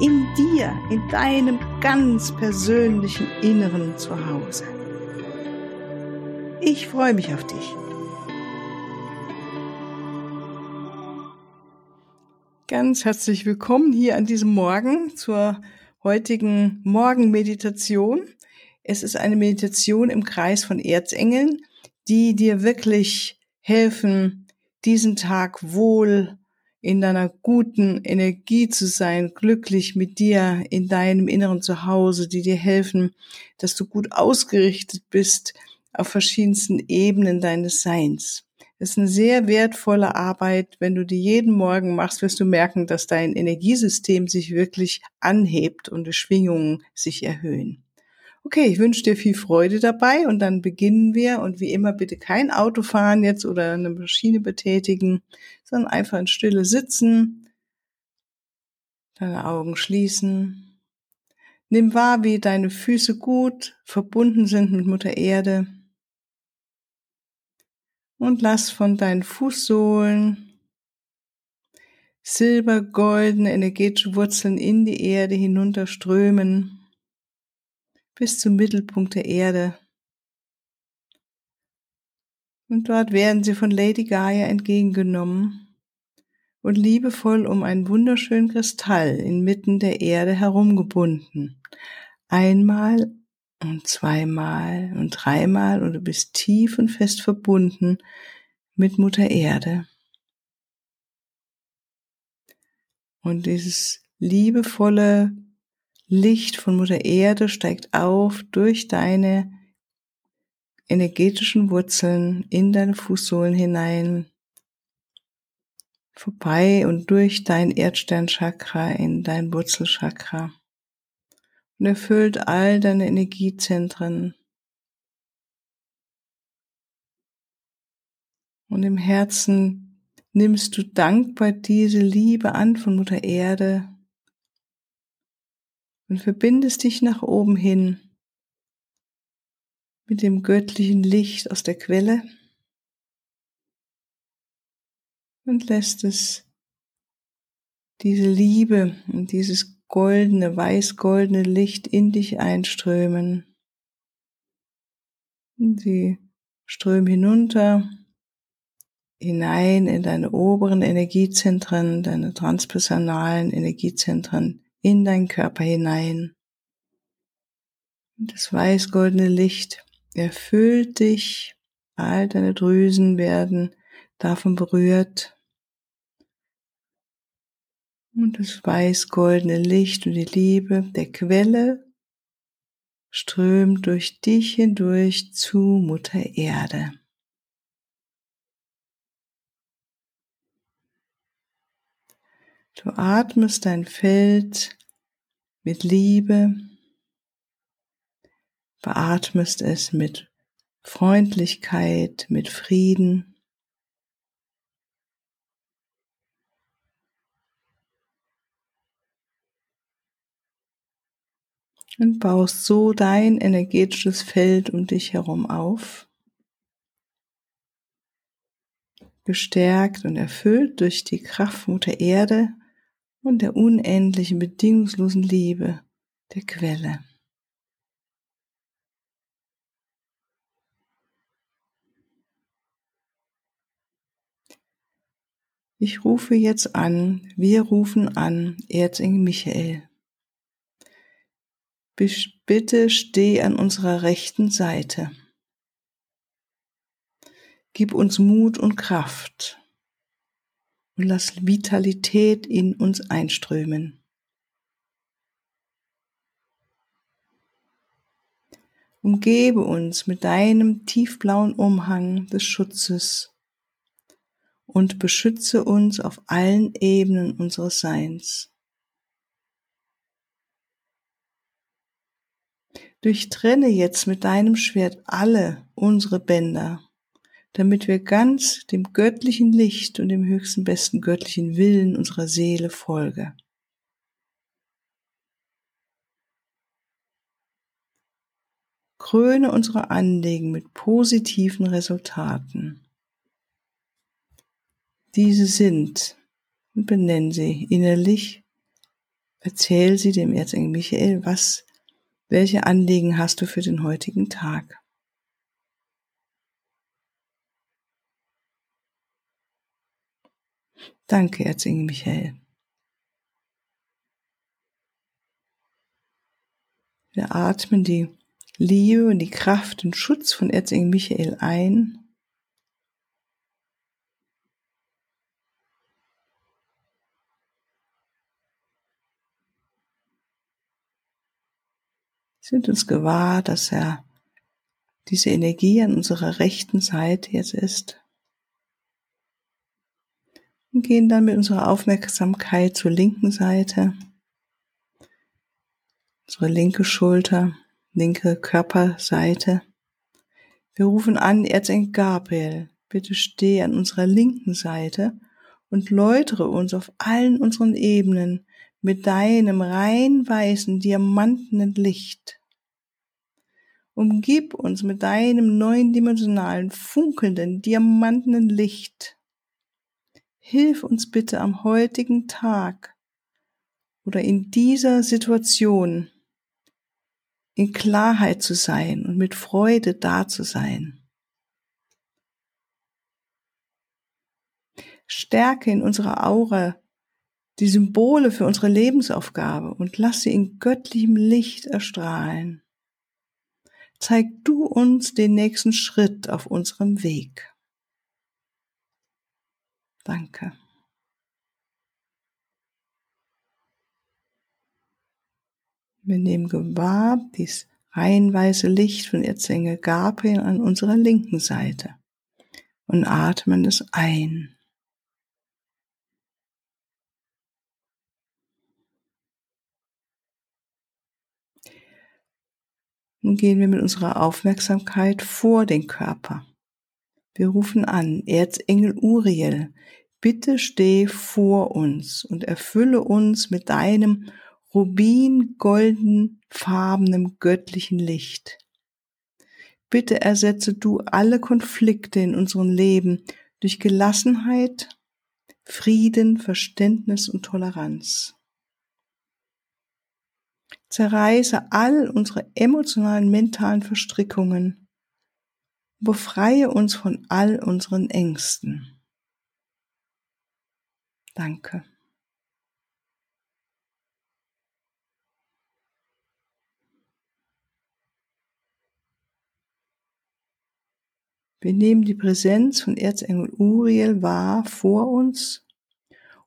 In dir, in deinem ganz persönlichen Inneren zu Hause. Ich freue mich auf dich. Ganz herzlich willkommen hier an diesem Morgen zur heutigen Morgenmeditation. Es ist eine Meditation im Kreis von Erzengeln die dir wirklich helfen, diesen Tag wohl in deiner guten Energie zu sein, glücklich mit dir in deinem inneren Zuhause, die dir helfen, dass du gut ausgerichtet bist auf verschiedensten Ebenen deines Seins. Das ist eine sehr wertvolle Arbeit. Wenn du die jeden Morgen machst, wirst du merken, dass dein Energiesystem sich wirklich anhebt und die Schwingungen sich erhöhen. Okay, ich wünsche dir viel Freude dabei und dann beginnen wir und wie immer bitte kein Auto fahren jetzt oder eine Maschine betätigen, sondern einfach in Stille sitzen, deine Augen schließen. Nimm wahr, wie deine Füße gut verbunden sind mit Mutter Erde und lass von deinen Fußsohlen silbergoldene energetische Wurzeln in die Erde hinunterströmen bis zum Mittelpunkt der Erde. Und dort werden sie von Lady Gaia entgegengenommen und liebevoll um einen wunderschönen Kristall inmitten der Erde herumgebunden. Einmal und zweimal und dreimal und du bist tief und fest verbunden mit Mutter Erde. Und dieses liebevolle Licht von Mutter Erde steigt auf durch deine energetischen Wurzeln in deine Fußsohlen hinein, vorbei und durch dein Erdsternchakra in dein Wurzelchakra und erfüllt all deine Energiezentren. Und im Herzen nimmst du dankbar diese Liebe an von Mutter Erde und verbindest dich nach oben hin mit dem göttlichen Licht aus der Quelle und lässt es diese Liebe und dieses goldene, weiß-goldene Licht in dich einströmen. Und sie strömen hinunter, hinein in deine oberen Energiezentren, deine transpersonalen Energiezentren, in deinen Körper hinein. Das weiß-goldene Licht erfüllt dich, all deine Drüsen werden davon berührt. Und das weiß-goldene Licht und die Liebe der Quelle strömt durch dich hindurch zu Mutter Erde. Du atmest dein Feld mit Liebe, beatmest es mit Freundlichkeit, mit Frieden. Und baust so dein energetisches Feld um dich herum auf, gestärkt und erfüllt durch die Kraft Mutter Erde und der unendlichen, bedingungslosen Liebe der Quelle. Ich rufe jetzt an, wir rufen an, Erzengel Michael. Bitte steh an unserer rechten Seite. Gib uns Mut und Kraft und lass Vitalität in uns einströmen. Umgebe uns mit deinem tiefblauen Umhang des Schutzes und beschütze uns auf allen Ebenen unseres Seins. Durchtrenne jetzt mit deinem Schwert alle unsere Bänder, damit wir ganz dem göttlichen Licht und dem höchsten besten göttlichen Willen unserer Seele folge. Kröne unsere Anliegen mit positiven Resultaten. Diese sind und benenn sie innerlich. Erzähl sie dem Erzengel Michael, was, welche Anliegen hast du für den heutigen Tag? Danke, Erzengel Michael. Wir atmen die Liebe und die Kraft und Schutz von Erzengel Michael ein. Sind uns gewahr, dass er diese Energie an unserer rechten Seite jetzt ist. Und gehen dann mit unserer Aufmerksamkeit zur linken Seite, unsere linke Schulter, linke Körperseite. Wir rufen an, Erzengel Gabriel, bitte steh an unserer linken Seite und läutere uns auf allen unseren Ebenen mit deinem rein weißen, diamantenen Licht. Umgib uns mit deinem neundimensionalen, funkelnden, diamantenen Licht. Hilf uns bitte am heutigen Tag oder in dieser Situation in Klarheit zu sein und mit Freude da zu sein. Stärke in unserer Aura die Symbole für unsere Lebensaufgabe und lass sie in göttlichem Licht erstrahlen. Zeig du uns den nächsten Schritt auf unserem Weg. Danke. Wir nehmen gewahr dies reihenweise Licht von Erzengel Gabriel an unserer linken Seite und atmen es ein. Nun gehen wir mit unserer Aufmerksamkeit vor den Körper. Wir rufen an, Erzengel Uriel, bitte steh vor uns und erfülle uns mit deinem rubin-goldenfarbenem göttlichen Licht. Bitte ersetze du alle Konflikte in unserem Leben durch Gelassenheit, Frieden, Verständnis und Toleranz. Zerreiße all unsere emotionalen, mentalen Verstrickungen. Befreie uns von all unseren Ängsten. Danke. Wir nehmen die Präsenz von Erzengel Uriel wahr vor uns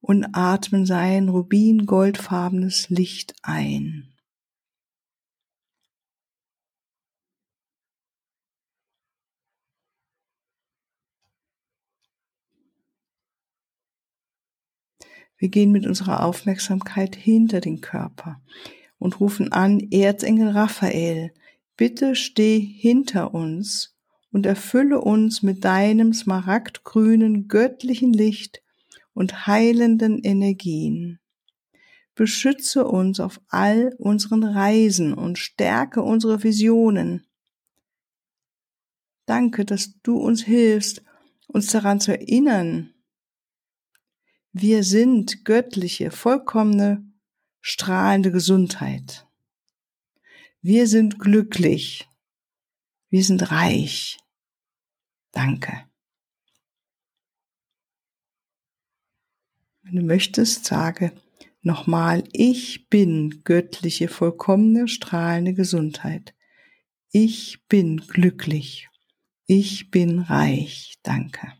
und atmen sein rubin-goldfarbenes Licht ein. Wir gehen mit unserer Aufmerksamkeit hinter den Körper und rufen an, Erzengel Raphael, bitte steh hinter uns und erfülle uns mit deinem smaragdgrünen göttlichen Licht und heilenden Energien. Beschütze uns auf all unseren Reisen und stärke unsere Visionen. Danke, dass du uns hilfst, uns daran zu erinnern, wir sind göttliche, vollkommene, strahlende Gesundheit. Wir sind glücklich. Wir sind reich. Danke. Wenn du möchtest, sage nochmal, ich bin göttliche, vollkommene, strahlende Gesundheit. Ich bin glücklich. Ich bin reich. Danke.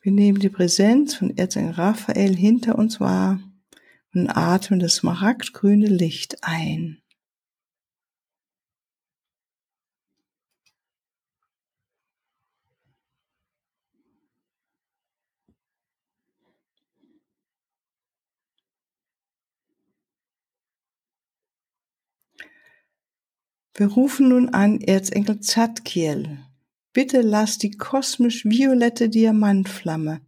Wir nehmen die Präsenz von Erzengel Raphael hinter uns wahr und atmen das smaragdgrüne Licht ein. Wir rufen nun an Erzengel Zadkiel, Bitte lass die kosmisch violette Diamantflamme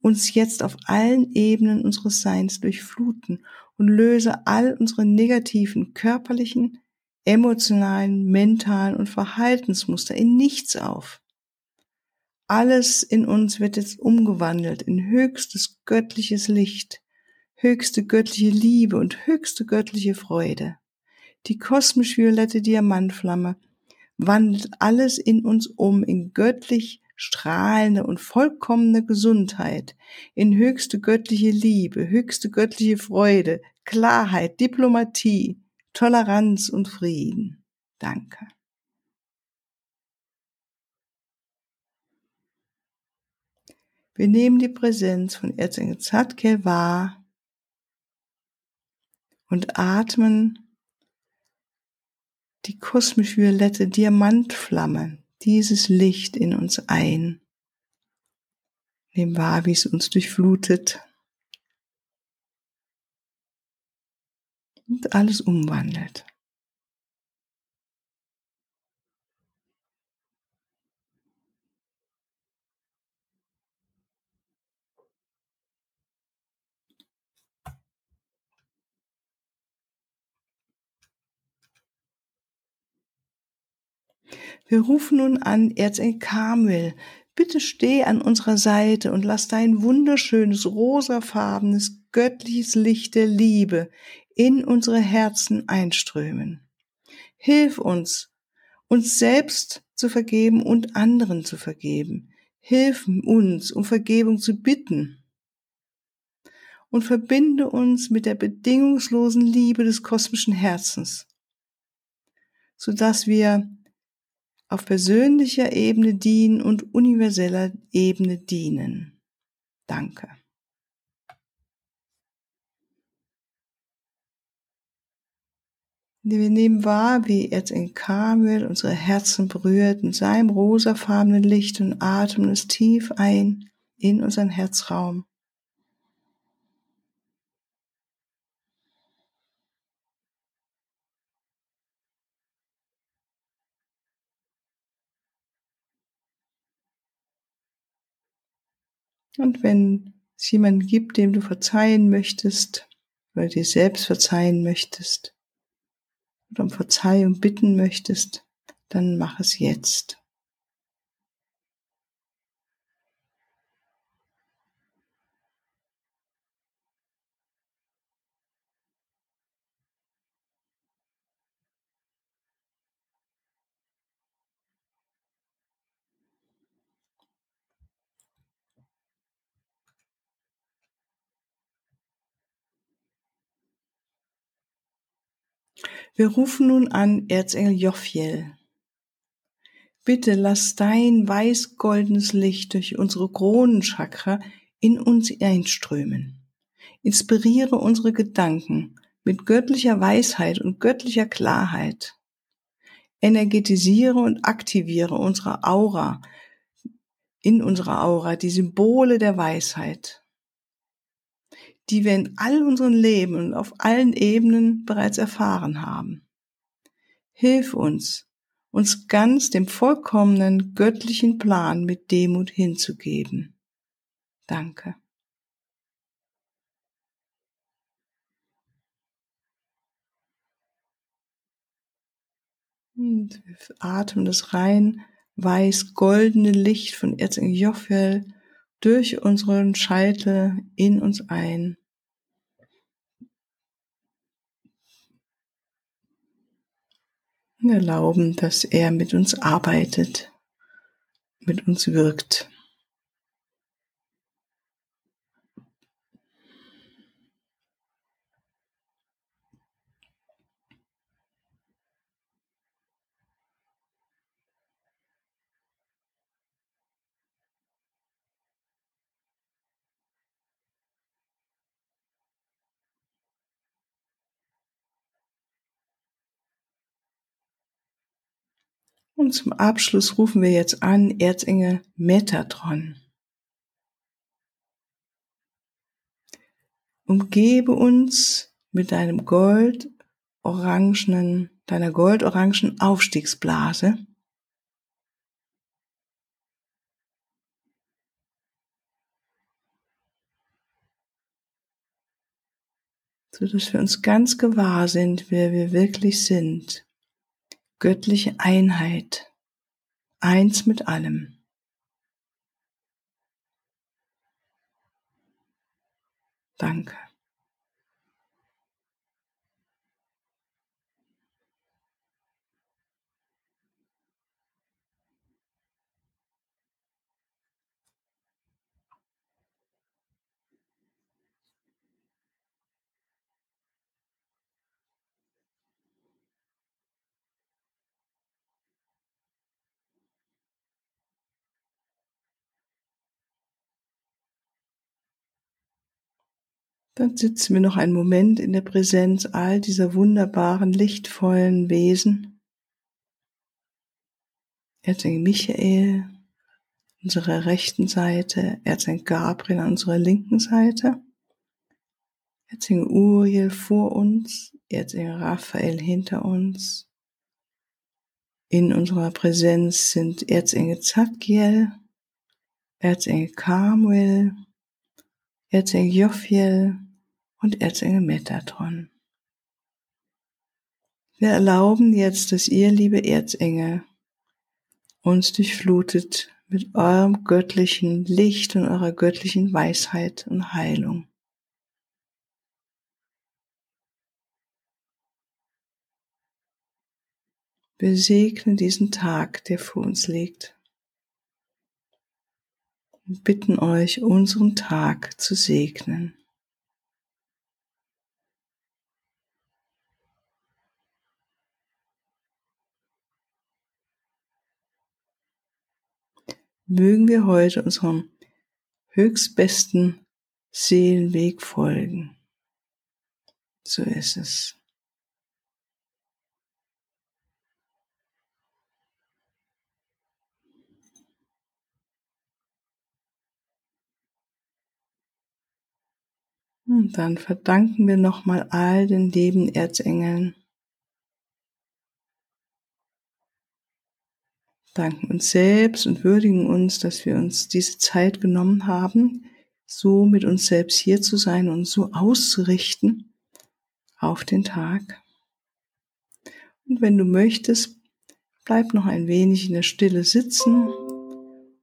uns jetzt auf allen Ebenen unseres Seins durchfluten und löse all unsere negativen körperlichen, emotionalen, mentalen und Verhaltensmuster in nichts auf. Alles in uns wird jetzt umgewandelt in höchstes göttliches Licht, höchste göttliche Liebe und höchste göttliche Freude. Die kosmisch violette Diamantflamme wandelt alles in uns um in göttlich strahlende und vollkommene Gesundheit, in höchste göttliche Liebe, höchste göttliche Freude, Klarheit, Diplomatie, Toleranz und Frieden. Danke. Wir nehmen die Präsenz von Erzengel Zadkiel wahr und atmen die kosmisch-violette Diamantflamme, dieses Licht in uns ein. Nehmen wahr, wie es uns durchflutet und alles umwandelt. Wir rufen nun an Erzengel Kamel. Bitte steh an unserer Seite und lass dein wunderschönes, rosafarbenes, göttliches Licht der Liebe in unsere Herzen einströmen. Hilf uns, uns selbst zu vergeben und anderen zu vergeben. Hilf uns, um Vergebung zu bitten. Und verbinde uns mit der bedingungslosen Liebe des kosmischen Herzens, sodass wir auf persönlicher Ebene dienen und universeller Ebene dienen. Danke. Wir nehmen wahr, wie Erzengel Kamel unsere Herzen berührt in seinem rosafarbenen Licht und atmen es tief ein in unseren Herzraum. Und wenn es jemanden gibt, dem du verzeihen möchtest, oder dir selbst verzeihen möchtest, oder um Verzeihung bitten möchtest, dann mach es jetzt. Wir rufen nun an Erzengel Jophiel. Bitte lass dein weiß-goldenes Licht durch unsere Kronenchakra in uns einströmen. Inspiriere unsere Gedanken mit göttlicher Weisheit und göttlicher Klarheit. Energetisiere und aktiviere unsere Aura, in unserer Aura die Symbole der Weisheit die wir in all unseren Leben und auf allen Ebenen bereits erfahren haben. Hilf uns, uns ganz dem vollkommenen göttlichen Plan mit Demut hinzugeben. Danke. Und wir atmen das rein weiß-goldene Licht von Erzengel Jophiel durch unseren Scheitel in uns ein. Und erlauben, dass er mit uns arbeitet, mit uns wirkt. Und zum Abschluss rufen wir jetzt an Erzengel Metatron. Umgebe uns mit deinem gold-orangenen deiner goldorangen Aufstiegsblase. so dass wir uns ganz gewahr sind, wer wir wirklich sind. Göttliche Einheit, eins mit allem. Danke. Dann sitzen wir noch einen Moment in der Präsenz all dieser wunderbaren, lichtvollen Wesen. Erzengel Michael, unserer rechten Seite, Erzengel Gabriel an unserer linken Seite, Erzengel Uriel vor uns, Erzengel Raphael hinter uns. In unserer Präsenz sind Erzengel Zadkiel, Erzengel Kamuel, Erzengel Jophiel, und Erzengel Metatron. Wir erlauben jetzt, dass ihr, liebe Erzengel, uns durchflutet mit eurem göttlichen Licht und eurer göttlichen Weisheit und Heilung. Wir segnen diesen Tag, der vor uns liegt, und bitten euch, unseren Tag zu segnen. Mögen wir heute unserem höchstbesten Seelenweg folgen. So ist es. Und dann verdanken wir nochmal all den lieben Erzengeln, danken uns selbst und würdigen uns, dass wir uns diese Zeit genommen haben, so mit uns selbst hier zu sein und so auszurichten auf den Tag. Und wenn du möchtest, bleib noch ein wenig in der Stille sitzen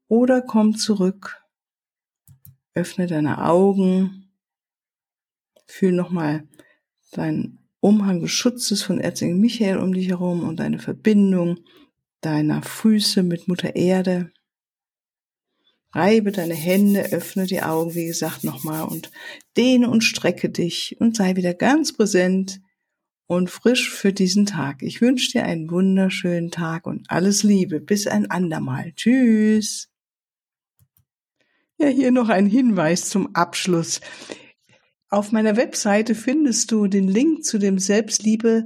oder komm zurück, öffne deine Augen, fühl nochmal deinen Umhang des Schutzes von Erzengel Michael um dich herum und deine Verbindung deiner Füße mit Mutter Erde. Reibe deine Hände, öffne die Augen, wie gesagt, nochmal und dehne und strecke dich und sei wieder ganz präsent und frisch für diesen Tag. Ich wünsche dir einen wunderschönen Tag und alles Liebe. Bis ein andermal. Tschüss. Ja, hier noch ein Hinweis zum Abschluss. Auf meiner Webseite findest du den Link zu dem Selbstliebe